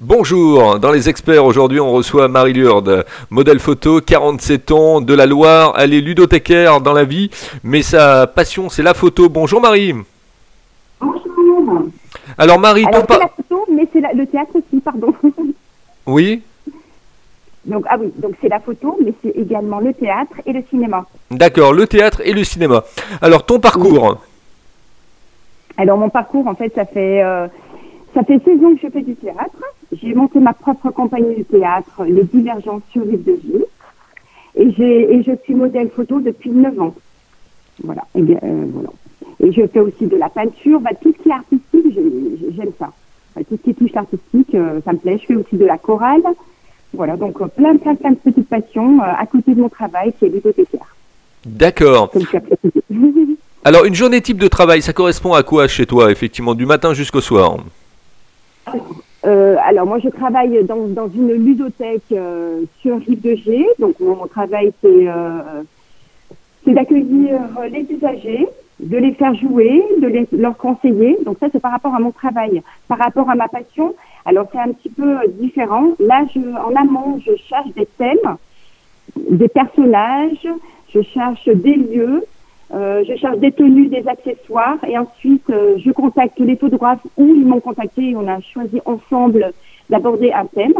Bonjour, dans les experts aujourd'hui on reçoit Marie Lourde, modèle photo, 47 ans, de la Loire, elle est ludothécaire dans la vie, mais sa passion c'est la photo. Bonjour Marie. Bonjour. Alors Marie, Alors, ton c'est pa- la photo, mais c'est la- le théâtre aussi, pardon. Oui donc, ah oui, donc c'est la photo, mais c'est également le théâtre et le cinéma. D'accord, le théâtre et le cinéma. Alors ton parcours Alors, mon parcours, en fait, ça fait, euh, ça fait 16 ans que je fais du théâtre. J'ai monté ma propre compagnie de théâtre, Les Divergences sur Rive de Gilles. Et, j'ai, et je suis modèle photo depuis 9 ans. Voilà. Et, bien, euh, voilà. et je fais aussi de la peinture. Bah, tout ce qui est artistique, j'ai- j'aime ça. Bah, tout ce qui touche l'artistique, euh, ça me plaît. Je fais aussi de la chorale. Voilà, donc euh, plein, plein, plein de petites passions à côté de mon travail qui est bibliothécaire, D'accord. Alors une journée type de travail, ça correspond à quoi chez toi effectivement, du matin jusqu'au soir? Euh, alors moi je travaille dans, dans une ludothèque euh, sur Rive de G. Donc mon, travail c'est euh, c'est d'accueillir les usagers, de les faire jouer, de les, leur conseiller. Donc ça c'est par rapport à mon travail. Par rapport à ma passion, alors c'est un petit peu différent. Là je, en amont je cherche des thèmes, des personnages, je cherche des lieux. Euh, je cherche des tenues, des accessoires et ensuite euh, je contacte les photographes ou ils m'ont contacté et on a choisi ensemble d'aborder un thème.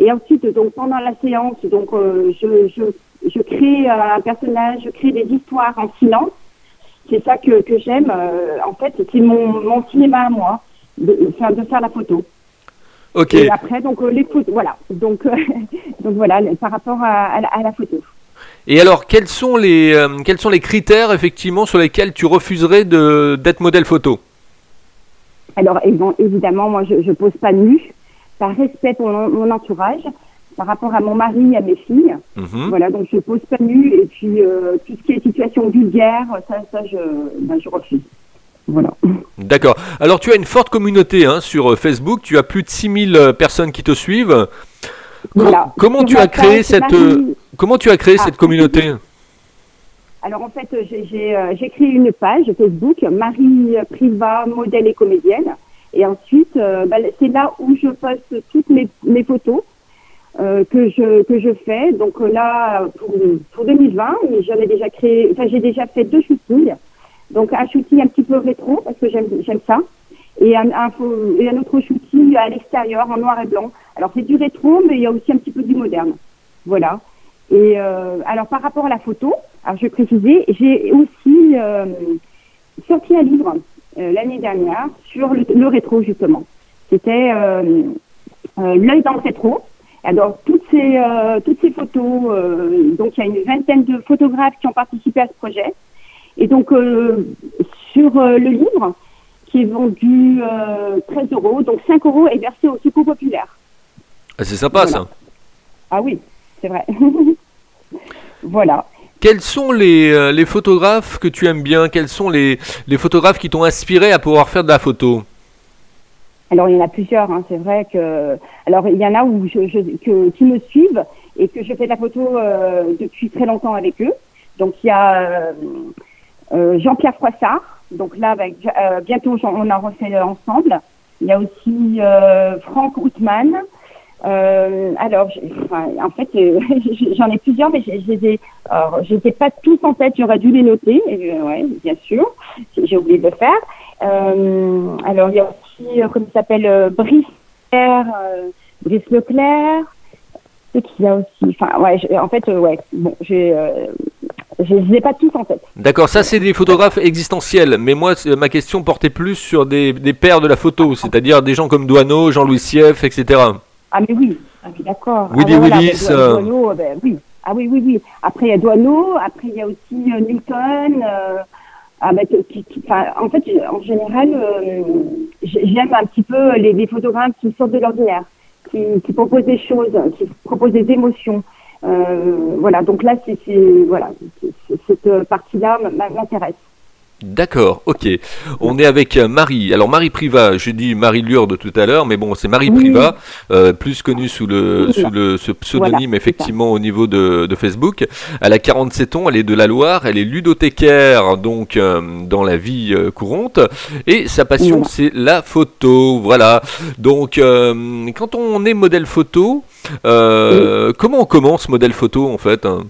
Et ensuite, donc pendant la séance, donc euh, je, je, je crée euh, un personnage, je crée des histoires en silence. C'est ça que, que j'aime. euh, en fait, c'est mon, mon cinéma à moi de faire, de faire la photo. Ok. Et après, donc euh, les photos, voilà. Donc, euh, donc voilà, par rapport à, à la photo. Et alors quels sont les euh, quels sont les critères effectivement sur lesquels tu refuserais d'être modèle photo? Alors, évidemment, moi, je, je pose pas nu, par respect pour mon, mon entourage, par rapport à mon mari et à mes filles. Mhm. Voilà, donc je pose pas nu, et puis euh, tout ce qui est situation vulgaire, ça, ça, je, ben, je refuse. Voilà. D'accord. Alors tu as une forte communauté hein, sur euh, Facebook, tu as plus de 6000 euh, personnes qui te suivent. Voilà. comment Sur tu as créé cette euh, comment tu as créé Ah. cette communauté Alors en fait, j'ai- euh, j'ai créé une page Facebook, Marie Priva, modèle et comédienne. Et ensuite, euh, bah, c'est là où je poste toutes mes, mes photos euh, que je que je fais. Donc euh, là, pour, pour 2020, mais j'en ai déjà créé, enfin j'ai déjà fait deux shootings. Donc un shooting un petit peu rétro parce que j'aime j'aime ça, et un, un, un autre shooting à l'extérieur en noir et blanc. Alors c'est du rétro, mais il y a aussi un petit peu du moderne. Voilà. Et euh, alors par rapport à la photo, alors je vais préciser, j'ai aussi euh, sorti un livre euh, l'année dernière sur le, le rétro justement. C'était euh, euh, l'œil dans le rétro. Alors toutes ces euh, toutes ces photos, donc il y a une vingtaine de photographes qui ont participé à ce projet. Et donc sur le livre qui est vendu euh, 13 euros, donc 5 euros est versé au secours populaire. Ah, C'est sympa Voilà. ça. Ah oui, c'est vrai. voilà. Quels sont les, euh, les photographes que tu aimes bien? Quels sont les, les photographes qui t'ont inspiré à pouvoir faire de la photo? Alors il y en a plusieurs, hein, c'est vrai que. Alors il y en a où je, je, que, qui me suivent et que je fais de la photo euh, depuis très longtemps avec eux. Donc il y a euh, euh, Jean-Pierre Froissart. Donc là, avec, euh, bientôt on en refait ensemble. Il y a aussi euh, Franck Houtman. Euh, alors, enfin, en fait, euh, j'en ai plusieurs, mais je ai pas tous en tête. J'aurais dû les noter. Et, euh, ouais, bien sûr, j'ai oublié de le faire. Euh, alors, il y a aussi, comment il s'appelle, Brice, Brice Leclerc. C'est qu'il y a aussi, enfin, ouais, en fait, ouais, bon, j'ai, euh, je les ai pas tous en tête. D'accord, ça c'est des photographes existentiels, mais moi ma question portait plus sur des, des pères de la photo, c'est-à-dire des gens comme Douaneau, Jean-Louis Sieff, etc. Ah mais oui, ah oui d'accord. Willy ah, voilà, Willis, ben, Dou- euh. Douaneau, ben, oui. Ah oui, oui, oui. Après il y a Douaneau, après il y a aussi euh, Newton. euh, ah, ben, qui- qui- en fait, en général, euh, j'ai- j'aime un petit peu les, les photographes qui sortent de l'ordinaire, qui, qui proposent des choses, qui proposent des émotions. Euh, voilà, donc là, c'est voilà, cette partie-là m- m'intéresse. D'accord, ok. On est avec euh, Marie. Alors Marie Priva, j'ai dit Marie Lourde tout à l'heure, mais bon, c'est Marie Oui. Priva, euh, plus connue sous le, Oui. sous le ce pseudonyme Voilà, effectivement au niveau de, de Facebook. Elle a 47 ans, elle est de la Loire, elle est ludothécaire donc euh, dans la vie euh, courante et sa passion c'est la photo. Voilà. Donc quand on est modèle photo, comment on commence modèle photo en fait hein?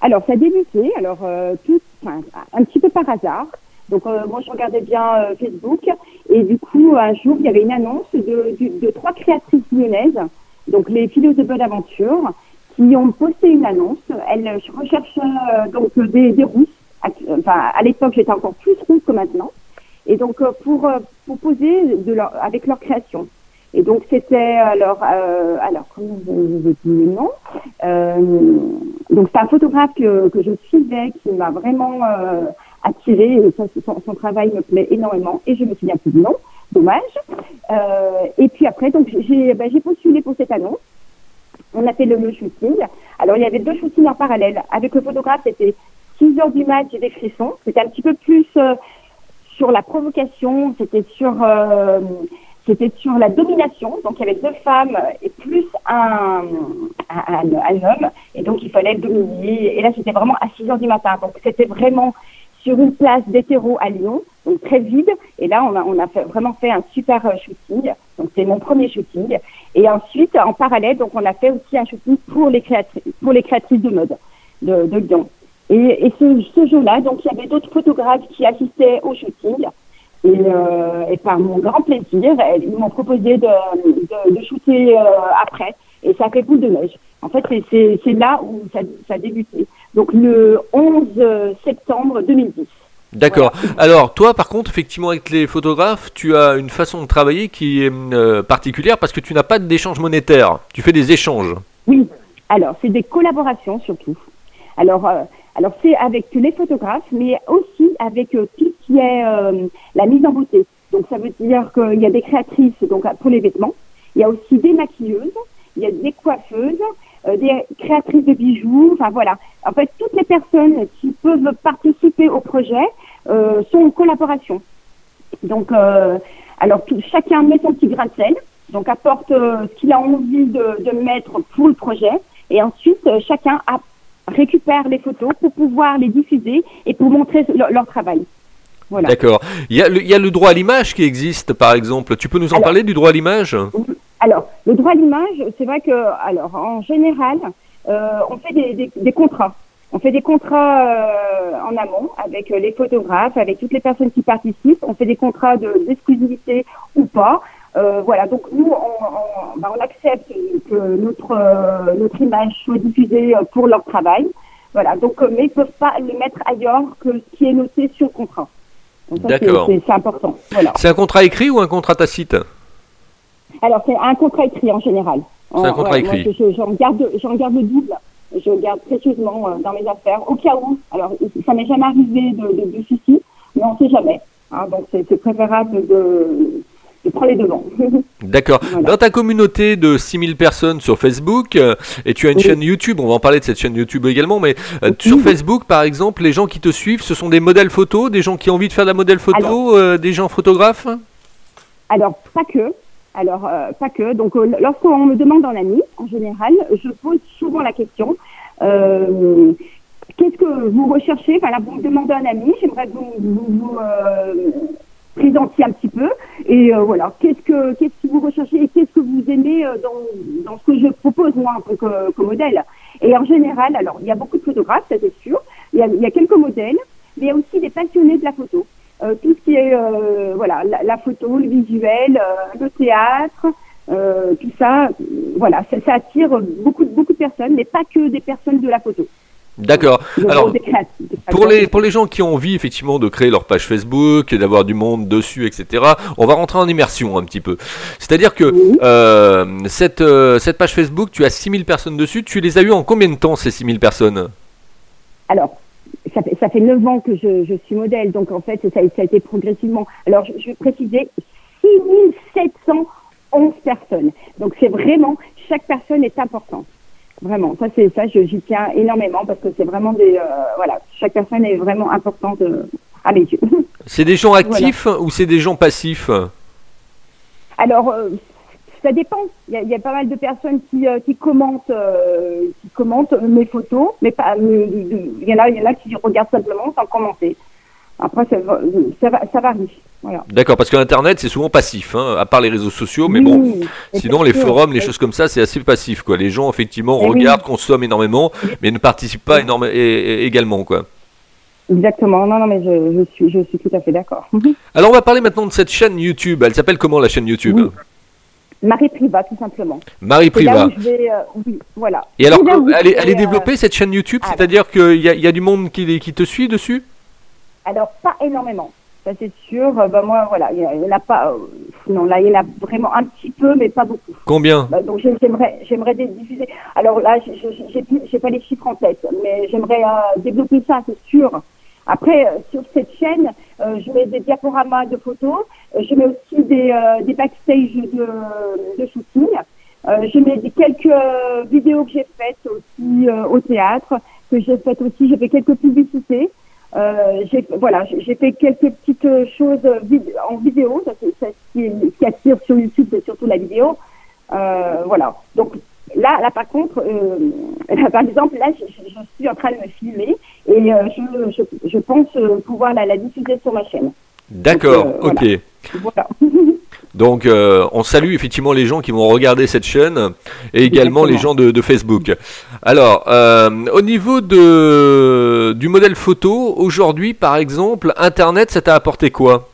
Alors, ça a débuté, alors, euh, tout, enfin, un petit peu par hasard. Donc, euh, moi, je regardais bien euh, Facebook. Et du coup, un jour, il y avait une annonce de, de, de trois créatrices lyonnaises, donc les filles de bonne aventure, qui ont posté une annonce. Elles recherchaient euh, donc des, des rousses. À- Enfin, à l'époque, j'étais encore plus rousse que maintenant. Et donc, euh, pour, euh, pour poser de leur, avec leur création. Et donc, c'était alors, euh, alors, comment je dire le nom euh, donc c'est un photographe que, que je suivais qui m'a vraiment euh, attiré et ça, son, son travail me plaît énormément et je me souviens plus du nom, dommage. Euh, et puis après donc j'ai ben, j'ai postulé pour cette annonce. On a fait le, shooting. Alors il y avait deux shootings en parallèle. Avec le photographe c'était 6 heures du mat, j'ai des frissons. C'était un petit peu plus euh, sur la provocation, c'était sur euh, c'était sur la domination. Donc il y avait deux femmes et plus un, un, homme. Et donc il fallait dominer. Et là c'était vraiment à 6 heures du matin. Donc c'était vraiment sur une place d'hétéro à Lyon, donc très vide. Et là on a, vraiment fait un super euh, shooting. Donc c'est mon premier shooting. Et ensuite en parallèle, donc on a fait aussi un shooting pour les créatrices, pour les créatrices de mode de, de Lyon. Et, ce, ce jour-là, donc il y avait d'autres photographes qui assistaient au shooting. Et, euh, et par mon grand plaisir, ils m'ont proposé de, de, de shooter euh, après. Et ça fait boule de neige. En fait, c'est- là où ça, ça a débuté. Donc le 11 septembre 2010. D'accord. Alors, toi, par contre, effectivement, avec les photographes, tu as une façon de travailler qui est euh, particulière parce que tu n'as pas d'échange monétaire. Tu fais des échanges. Oui. Alors, c'est des collaborations surtout. Alors, euh, alors c'est avec les photographes, mais aussi avec euh, tout ce qui est euh, la mise en beauté. Donc, ça veut dire qu'il y a des créatrices donc pour les vêtements. Il y a aussi des maquilleuses, il y a des coiffeuses, euh, des créatrices de bijoux. Enfin voilà. En fait, toutes les personnes qui peuvent participer au projet euh, sont en collaboration. Donc, euh, alors tout- chacun met son petit grain de sel, donc apporte euh, ce qu'il a envie de, de mettre pour le projet, et ensuite chacun a- récupère les photos pour pouvoir les diffuser et pour montrer leur, leur travail. Voilà. D'accord. Il y, a le, il y a le droit à l'image qui existe, par exemple. Tu peux nous en Alors- parler du droit à l'image? Alors, le droit à l'image, c'est vrai que, alors, en général, euh, on fait des, des, des contrats. On fait des contrats euh, en amont avec euh, les photographes, avec toutes les personnes qui participent. On fait des contrats de- d'exclusivité ou pas. Euh, voilà, donc nous, on, on, bah, on accepte que notre, euh, notre image soit diffusée euh, pour leur travail. Voilà, donc, mais ils peuvent pas le mettre ailleurs que ce qui est noté sur le contrat. D'accord. c'est important. Voilà. C'est un contrat écrit ou un contrat tacite? Alors, c'est un contrat écrit en général. C'est un contrat ouais, écrit. moi, je- J'en garde, j'en garde le double. Je garde précieusement dans mes affaires, au cas où. Alors, ça m'est jamais arrivé de, de, de mais on sait jamais. Hein, donc, c'est préférable de, de prendre les devants. D'accord. Voilà. Dans ta communauté de 6000 personnes sur Facebook, euh, et tu as une Oui. chaîne YouTube, on va en parler de cette chaîne YouTube également, mais euh, Oui. sur Facebook, par exemple, les gens qui te suivent, ce sont des modèles photos, des gens qui ont envie de faire de la modèle photo, Alors- euh, des gens photographes? Alors, pas que. Alors, pas que. Donc, lorsqu'on me demande en ami, en général, je pose souvent la question qu'est-ce que vous recherchez? Enfin, là, vous me demandez un ami, j'aimerais que vous vous, vous, euh, présentiez un petit peu. Et euh, voilà, qu'est-ce que qu'est-ce que vous recherchez et qu'est-ce que vous aimez euh, dans, dans ce que je propose, moi, en tant que, modèle? Et en général, alors, il y a beaucoup de photographes, ça c'est sûr. Il y a, il y a quelques modèles, mais il y a aussi des passionnés de la photo. Euh, tout ce qui est euh, voilà la, la photo, le visuel, euh, le théâtre, euh, tout ça, voilà, ça, ça attire beaucoup beaucoup de personnes, mais pas que des personnes de la photo. D'accord. Alors, Pour les, pour les gens qui ont envie effectivement de créer leur page Facebook, d'avoir du monde dessus, etc., on va rentrer en immersion un petit peu. C'est-à-dire que Oui. euh, cette, euh, cette page Facebook, tu as 6000 personnes dessus, tu les as eues en combien de temps ces 6000 personnes? Alors, ça fait, ça fait 9 ans que je, je suis modèle, donc en fait, ça, ça a été progressivement. Alors, je, je vais préciser, 6711 personnes. Donc, c'est vraiment, chaque personne est importante. Vraiment, ça, c'est ça, j'y tiens énormément parce que c'est vraiment des. euh, voilà, chaque personne est vraiment importante euh, à mes yeux. C'est des gens actifs ou c'est des gens passifs? Alors, euh, ça dépend. Il y, a, il y, a, pas mal de personnes qui, euh, qui commentent, euh, qui commentent mes photos, mais pas. Il y en a, il y en a qui regardent simplement sans commenter. Après, ça, ça, ça varie. Voilà. D'accord, parce que l'internet c'est souvent passif, hein, à part les réseaux sociaux, mais Oui, bon, sinon les sûr. forums, les choses comme ça, c'est assez passif, quoi. Les gens effectivement Eh oui. regardent, consomment énormément, mais ne participent pas énormément également, quoi. Exactement. Non, non, mais je, je suis, je suis tout à fait d'accord. Alors on va parler maintenant de cette chaîne YouTube. Elle s'appelle comment la chaîne YouTube? Marie Priva, tout simplement. Marie Priva. vais. euh, oui, voilà. Et alors, elle est, elle est vais, euh, développée cette chaîne YouTube, ah, c'est-à-dire qu'il y, a- y a du monde qui, qui te suit dessus? Alors, pas énormément. Ça, c'est sûr. Bah, moi, voilà, il y, a- il y en a pas. euh, non, là, il y en a vraiment un petit peu, mais pas beaucoup. Combien Bah, donc, j'ai- j'aimerais, diffuser. Alors là, j'ai pas les chiffres en tête, mais j'aimerais euh, développer ça, c'est sûr. Après, euh, sur cette chaîne, je mets des diaporamas de photos. Je mets aussi des, des backstage de, de shooting. Je mets des, quelques vidéos que j'ai faites aussi au théâtre, que j'ai faites aussi. J'ai fait quelques publicités. Euh, j'ai voilà, j'ai fait quelques petites euh, choses vid- en vidéo. Ça, c'est- ça, ce, qui, ce qui attire sur YouTube, c'est surtout la vidéo. Euh, voilà. Donc là, là par contre, euh, là, par exemple, là, je, je- suis en train de me filmer et euh, je, je, je pense euh, pouvoir la, la diffuser sur ma chaîne. D'accord, euh, ok. Voilà. Donc euh, on salue effectivement les gens qui vont regarder cette chaîne et également Exactement. les gens de, de Facebook. Alors, euh, au niveau de, du modèle photo, aujourd'hui par exemple, Internet, ça t'a apporté quoi?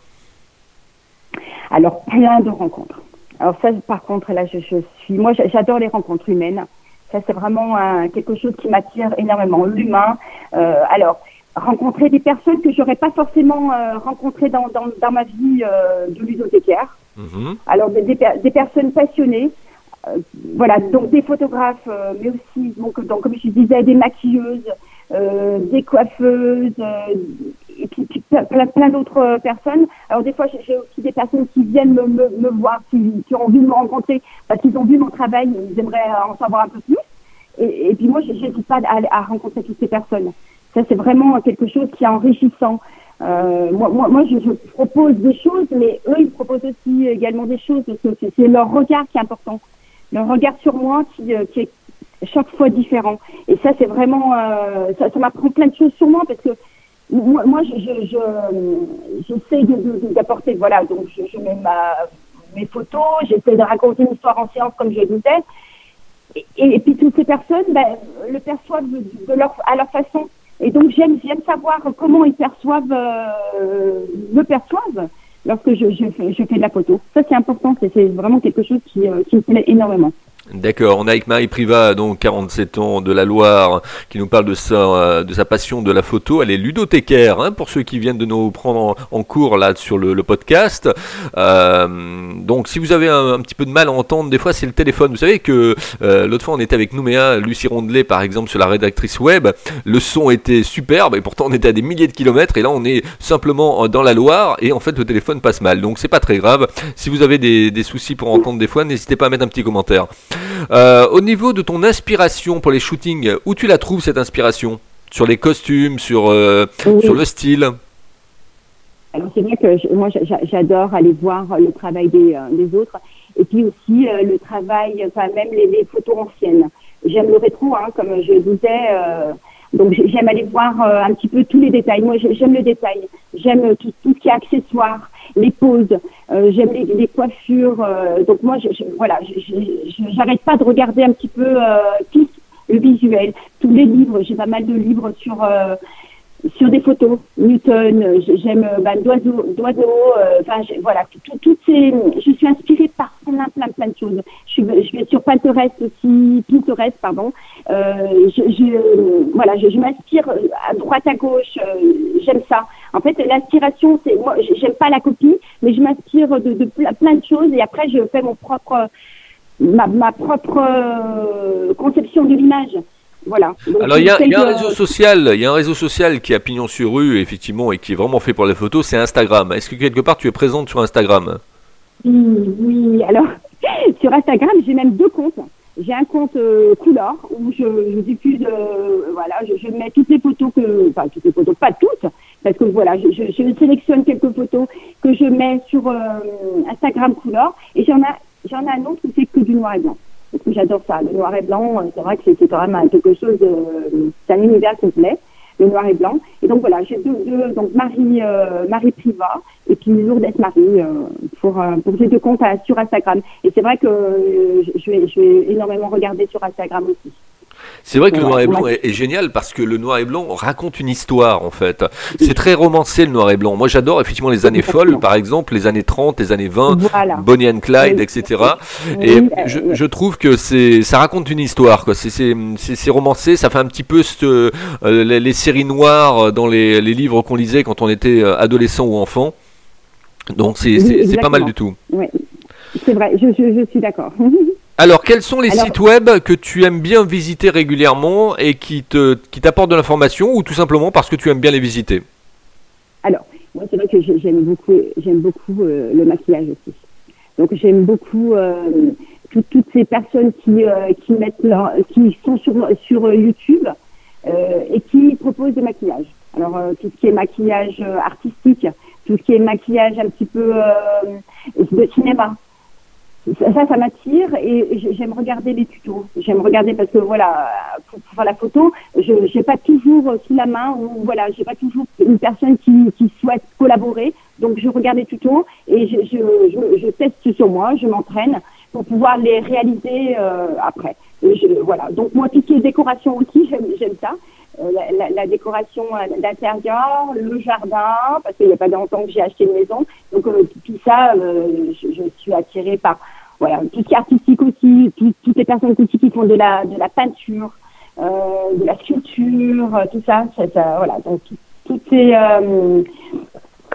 Alors, plein de rencontres. Alors ça, par contre, là, je, je suis... Moi, j'a- j'adore les rencontres humaines. Ça, c'est vraiment un- quelque chose qui m'attire énormément. L'humain. Euh, alors, rencontrer des personnes que j'aurais pas forcément euh, rencontrées dans, dans, dans ma vie euh, de ludothécaire. Mhm. Alors, des, des, des personnes passionnées. Euh, voilà, donc des photographes, euh, mais aussi, donc, donc, comme je disais, des maquilleuses, euh, des coiffeuses, euh, et puis, puis plein, plein, d'autres personnes. Alors des fois, j'ai aussi des personnes qui viennent me, me, me voir, qui, qui ont envie de me rencontrer parce qu'ils ont vu mon travail, ils aimeraient en savoir un peu plus. Et, et puis moi, je n'hésite pas à, à rencontrer toutes ces personnes. Ça, c'est vraiment quelque chose qui est enrichissant. Euh, moi, moi, moi je, je propose des choses, mais eux, ils proposent aussi également des choses c'est- leur regard qui est important. Leur regard sur moi qui, euh, est chaque fois différent. Et ça, c'est vraiment, euh, ça, m'apprend plein de choses sur moi parce que moi, moi je, je, je- j'essaie de- d'apporter, voilà, donc je, je mets ma, mes photos, j'essaie de raconter une histoire en séance comme je disais. Et, et, puis toutes ces personnes ben, le perçoivent de, de leur, à leur façon. Et donc j'aime, j'aime savoir comment ils perçoivent, euh, me perçoivent lorsque je, je, fais, je fais de la photo. Ça c'est important, c'est, c'est vraiment quelque chose qui, euh, qui me plaît énormément. D'accord, on est avec Marie Priva, donc 47 ans de la Loire, qui nous parle de sa, euh, passion de la photo. Elle est ludothécaire, hein, pour ceux qui viennent de nous prendre en, cours là sur le, podcast. Euh, donc si vous avez un, petit peu de mal à entendre, des fois c'est le téléphone. Vous savez que euh, l'autre fois on était avec Nouméa, Lucie Rondelet par exemple, sur la rédactrice web. Le son était superbe et pourtant on était à des milliers de kilomètres et là on est simplement dans la Loire et en fait le téléphone passe mal. Donc c'est pas très grave. Si vous avez des soucis pour entendre des fois, n'hésitez pas à mettre un petit commentaire. Euh, au niveau de ton inspiration pour les shootings, où tu la trouves cette inspiration? Sur les costumes, sur, euh, Oui. sur le style? Alors c'est vrai que je- moi j'a- j'a- j'adore aller voir le travail des, euh, des autres et puis aussi euh, le travail, enfin même les, les photos anciennes. J'aime le rétro, hein, comme je disais. Euh, donc j'ai- j'aime aller voir euh, un petit peu tous les détails. Moi j'ai- j'aime le détail. J'aime tout, tout ce qui est accessoires, les poses. euh, j'aime les, les coiffures. euh, donc moi je, je- voilà, j'arrête pas de regarder un petit peu euh, tout le visuel, tous les livres. J'ai pas mal de livres sur euh, sur des photos, Newton, euh, j'aime euh, bah, d'oiseaux, euh, enfin j'ai- voilà, tout- toutes ces, je suis inspirée par plein, plein, plein de choses. Je, suis, je vais sur Pinterest aussi, Pinterest, pardon. Euh, je, je, euh, voilà, je, je m'inspire euh, à droite, à gauche. euh, j'aime ça. En fait, l'inspiration, c'est moi, j'aime pas la copie, mais je m'inspire de, de plein, plein de choses et après je fais mon propre, ma, ma propre euh, conception de l'image. Voilà. Donc, Alors il y, a- il y a un réseau social, il y a un réseau social qui a pignon sur rue effectivement et qui est vraiment fait pour les photos, c'est Instagram. Est-ce que quelque part tu es présente sur Instagram? Oui, oui. Alors, sur Instagram, j'ai même deux comptes. J'ai un compte euh, couleur où je, je diffuse, euh, voilà, je, je mets toutes les photos que, enfin toutes les photos, pas toutes, parce que voilà, je, je, je, sélectionne quelques photos que je mets sur euh, Instagram couleur et j'en ai j'en ai un autre où c'est que du noir et blanc. Que j'adore ça, le noir et blanc, c'est vrai que c'est quand même quelque chose, c'est un univers complet le noir et blanc. Et donc voilà, j'ai deux, deux, donc Marie euh, Marie Priva et puis Lourdes Marie euh, pour euh, pour ces deux comptes sur Instagram. Et c'est vrai que je vais je vais énormément regarder sur Instagram aussi. C'est vrai que le noir et blanc est, génial parce que le noir et blanc raconte une histoire en fait. C'est très romancé le noir et blanc. Moi j'adore effectivement les années folles par exemple, les années 30, les années 20, Bonnie and Clyde, etc. Et je, je, trouve que c'est ça raconte une histoire quoi. C'est romancé, ça fait un petit peu ce, euh, les, séries noires dans les, les livres qu'on lisait quand on était euh, adolescent ou enfant. Donc c'est pas mal du tout. Oui, c'est vrai, je, je, je suis d'accord. Alors, quels sont les sites web que tu aimes bien visiter régulièrement et qui te qui t'apportent de l'information ou tout simplement parce que tu aimes bien les visiter? Alors, moi, c'est vrai que j'aime beaucoup, j'aime beaucoup euh, le maquillage aussi. Donc, j'aime beaucoup euh, toutes ces personnes qui euh, qui mettent leur, qui sont sur sur YouTube et qui proposent des maquillages. Alors, tout ce qui est maquillage artistique, tout ce qui est maquillage un petit peu de cinéma ça, ça m'attire et j'aime regarder les tutos. J'aime regarder parce que voilà, pour, faire la photo, je n'ai pas toujours sous la main ou voilà, j'ai pas toujours une personne qui, qui souhaite collaborer. Donc je regarde les tutos et je, je, je, je teste sur moi, je m'entraîne pour pouvoir les réaliser euh, après. Je, voilà. Donc moi, tout ce qui est décoration aussi, j'aime ça. Euh, la, la, décoration d'intérieur, le jardin, parce qu'il n'y a pas longtemps que j'ai acheté une maison. Donc euh, tout ça, euh, je, je, suis attirée par voilà tout ce qui est artistique aussi, toutes les personnes aussi qui font de la de la peinture, de la sculpture, tout ça, ça, ça voilà. Donc toutes ces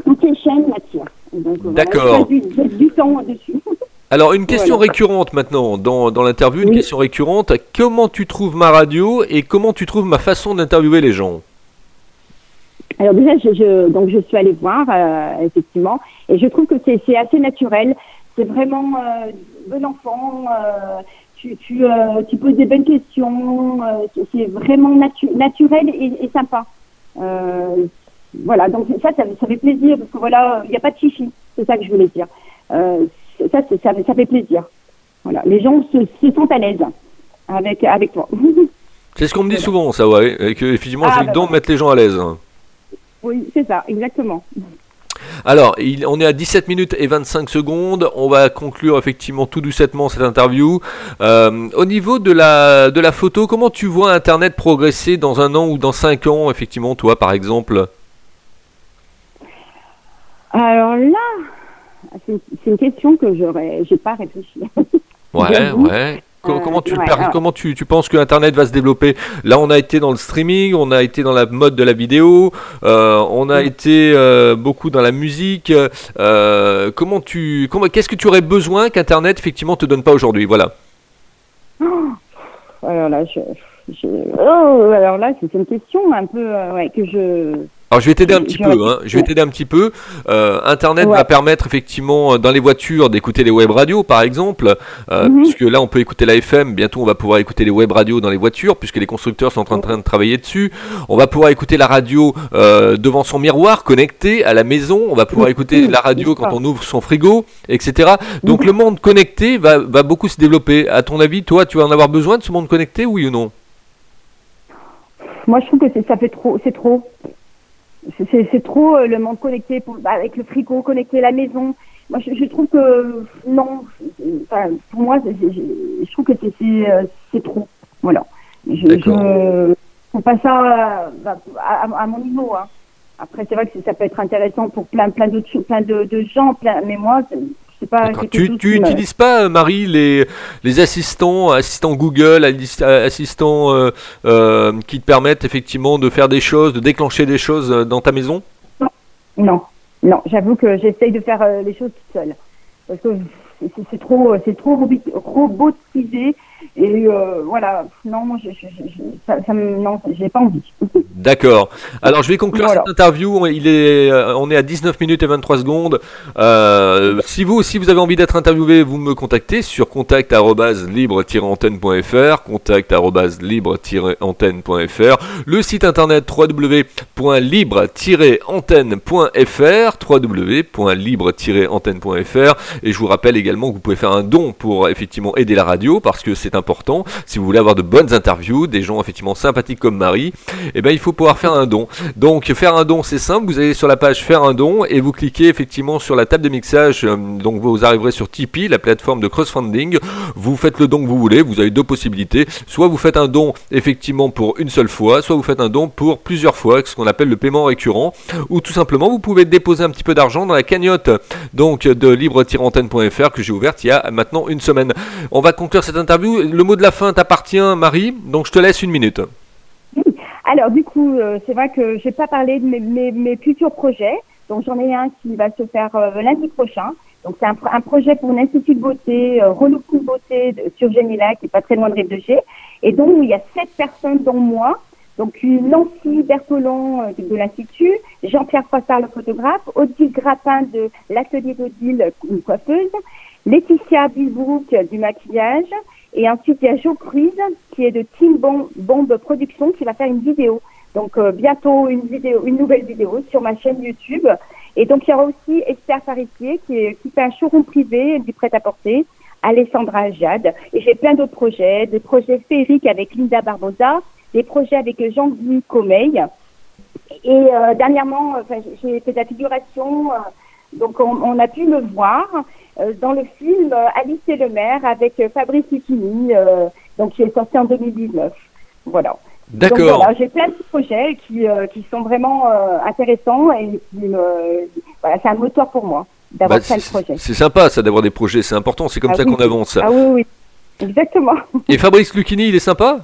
toutes ces chaînes m'attirent. D'accord. Voilà, du, du temps dessus. Alors, une question récurrente maintenant dans, dans l'interview, une question récurrente. Comment tu trouves ma radio et comment tu trouves ma façon d'interviewer les gens? Alors déjà, je, je, donc je suis allée voir, euh, effectivement, et je trouve que c'est assez naturel. C'est vraiment euh, bon enfant. Euh, tu, tu, euh, tu, poses des bonnes questions. C'est vraiment natu naturel et, et sympa. voilà, donc ça, ça, ça, fait plaisir parce que voilà, il n'y a pas de chichi. C'est ça que je voulais dire. Ça, ça, ça, fait plaisir. Voilà, les gens se, se sentent à l'aise avec, avec toi. C'est ce qu'on me dit souvent, ça, ouais, et que effectivement, ah, j'ai le don de mettre les gens à l'aise. Oui, c'est ça, exactement. Alors, il, on est à 17 minutes et 25 secondes. On va conclure effectivement tout doucettement cette interview. Euh, au niveau de la, de la photo, comment tu vois Internet progresser dans un an ou dans 5 ans, effectivement, toi, par exemple? Alors là, c'est une question que j'aurais, j'ai pas réfléchi. Ouais, ouais. Comment, tu, comment tu, tu, penses que Internet va se développer? Là, on a été dans le streaming, on a été dans la mode de la vidéo, euh, on a été euh, beaucoup dans la musique. Euh, comment tu, comment, qu'est-ce que tu aurais besoin qu'Internet effectivement te donne pas aujourd'hui? Voilà. Oh, alors là, je, je... Oh, alors là, c'est une question un peu ouais, que je alors je vais t'aider un petit peu. Hein. Je vais t'aider un petit peu. Euh, Internet va permettre effectivement euh, dans les voitures d'écouter les web radios, par exemple, euh, mhm. puisque là on peut écouter la FM. Bientôt on va pouvoir écouter les web radios dans les voitures, puisque les constructeurs sont en train de travailler dessus. On va pouvoir écouter la radio euh, devant son miroir, connecté à la maison. On va pouvoir écouter la radio quand on ouvre son frigo, etc. Donc le monde connecté va, va beaucoup se développer. À ton avis, toi, tu vas en avoir besoin de ce monde connecté, oui ou non? Moi, je trouve que ça fait trop. C'est trop c'est trop euh, le monde connecté pour, bah, avec le frigo connecté la maison. Moi, je, je trouve que non. Enfin, pour moi, je trouve que c'est euh, trop. Voilà. Je, je faut pas ça euh, bah, à, à, mon niveau. Hein. Après, c'est vrai que ça peut être intéressant pour plein, plein de, plein de, de gens, plein, mais moi, pas tu n'utilises pas, euh, Marie, les, les assistants, assistants Google, euh, assistants euh, euh, qui te permettent effectivement de faire des choses, de déclencher des choses dans ta maison? Non, non, j'avoue que j'essaye de faire les choses toute seule. Parce que c'est trop, c'est trop robotisé. Et euh, voilà, non, moi, je, je, je, ça, ça me, non, j'ai pas envie. D'accord. Alors je vais conclure Voilà. cette interview. Il est, euh, on est à 19 minutes et 23 secondes. Euh, si vous aussi vous avez envie d'être interviewé, vous me contactez sur contact@libre-antenne.fr, contact@libre-antenne.fr, le site internet www.libre-antenne.fr, www.libre-antenne.fr et je vous rappelle également que vous pouvez faire un don pour effectivement aider la radio parce que c'est important. Si vous voulez avoir de bonnes interviews, des gens effectivement sympathiques comme Marie, eh ben il faut pouvoir faire un don. Donc faire un don c'est simple, vous allez sur la page faire un don et vous cliquez effectivement sur la table de mixage, euh, donc vous arriverez sur Tipeee, la plateforme de crowdfunding, vous faites le don que vous voulez, vous avez deux possibilités, soit vous faites un don effectivement pour une seule fois, soit vous faites un don pour plusieurs fois, ce qu'on appelle le paiement récurrent, ou tout simplement vous pouvez déposer un petit peu d'argent dans la cagnotte donc de libre-antenne.fr que j'ai ouverte il y a maintenant une semaine. On va conclure cette interview, le mot de la fin t'appartient Marie, donc je te laisse une minute. Alors du coup, euh, c'est vrai que j'ai pas parlé de mes, futurs projets. Donc j'en ai un qui va se faire euh, lundi prochain. Donc c'est un, pro- un projet pour un institut de beauté, euh, beauté sur Genila, qui est pas très loin de Rive de Gé. Et donc il y a sept personnes dont moi. Donc Nancy Bertolon euh, de l'Institut, Jean-Pierre Froissart, le photographe, Odile Grappin de l'atelier d'Odile, une coiffeuse, Laetitia Bilbrook du maquillage, et ensuite il y a Jo Cruise qui est de Team Bomb, Production qui va faire une vidéo. Donc euh, bientôt une vidéo, une nouvelle vidéo sur ma chaîne YouTube. Et donc il y aura aussi Esther Parissier qui, fait un showroom privé du prêt-à-porter, Alessandra Jade. Et j'ai plein d'autres projets, des projets féeriques avec Linda Barbosa, des projets avec Jean-Guy Comeil. Et euh, dernièrement, enfin, j'ai fait la figuration, euh, donc on, on a pu me voir euh, dans le film Alice et le maire avec Fabrice Lucchini, euh, donc qui est sorti en 2019. Voilà. D'accord. voilà, j'ai plein de projets qui, euh, qui sont vraiment intéressants et qui me, voilà, c'est un moteur pour moi d'avoir Bah, plein de c'est projets. c'est sympa ça d'avoir des projets, c'est important, c'est comme Ah ça oui. qu'on avance. Ah oui, oui, exactement. Et Fabrice Lucchini, il est sympa?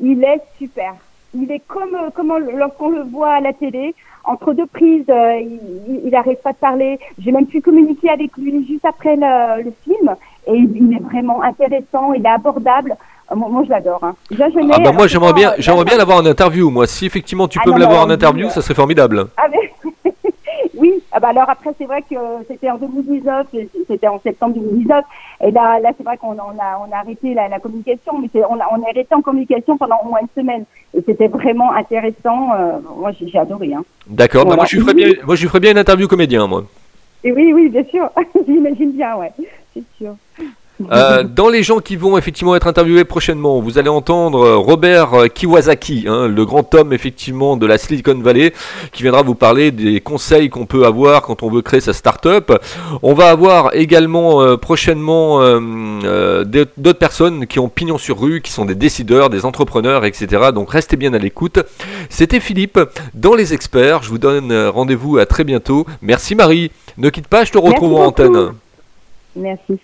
Il est super. Il est comme, comme on le- lorsqu'on le voit à la télé. Entre deux prises, euh, il, il- il arrête pas de parler. J'ai même pu communiquer avec lui juste après le, le film. Et il, il est vraiment intéressant, il est abordable. Euh, moi, moi, je l'adore. Hein. Ah bah moi j'aimerais souvent, bien, euh, j'aimerais bien l'avoir en interview moi. Si effectivement tu Ah peux non, me l'avoir en interview, ça serait formidable. Ah, oui, ah bah alors après c'est vrai que c'était en 2019, et c'était en septembre 2019, et là là c'est vrai qu'on on a on a arrêté la, la communication, mais on a on est resté en communication pendant au moins une semaine, et c'était vraiment intéressant. euh, moi j'ai, adoré. Hein. D'accord. bah moi je lui ferais bien, moi je lui ferais bien une interview comédien moi. Et oui oui bien sûr, j'imagine bien ouais, c'est sûr. Euh, dans les gens qui vont effectivement être interviewés prochainement, vous allez entendre euh, Robert euh, Kiwasaki, hein, le grand homme effectivement de la Silicon Valley, qui viendra vous parler des conseils qu'on peut avoir quand on veut créer sa start-up. On va avoir également euh, prochainement euh, d'autres personnes qui ont pignon sur rue, qui sont des décideurs, des entrepreneurs, etc. Donc restez bien à l'écoute. C'était Philippe dans les experts. Je vous donne rendez-vous à très bientôt. Merci Marie. Ne quitte pas, je te retrouve en beaucoup. antenne. Merci.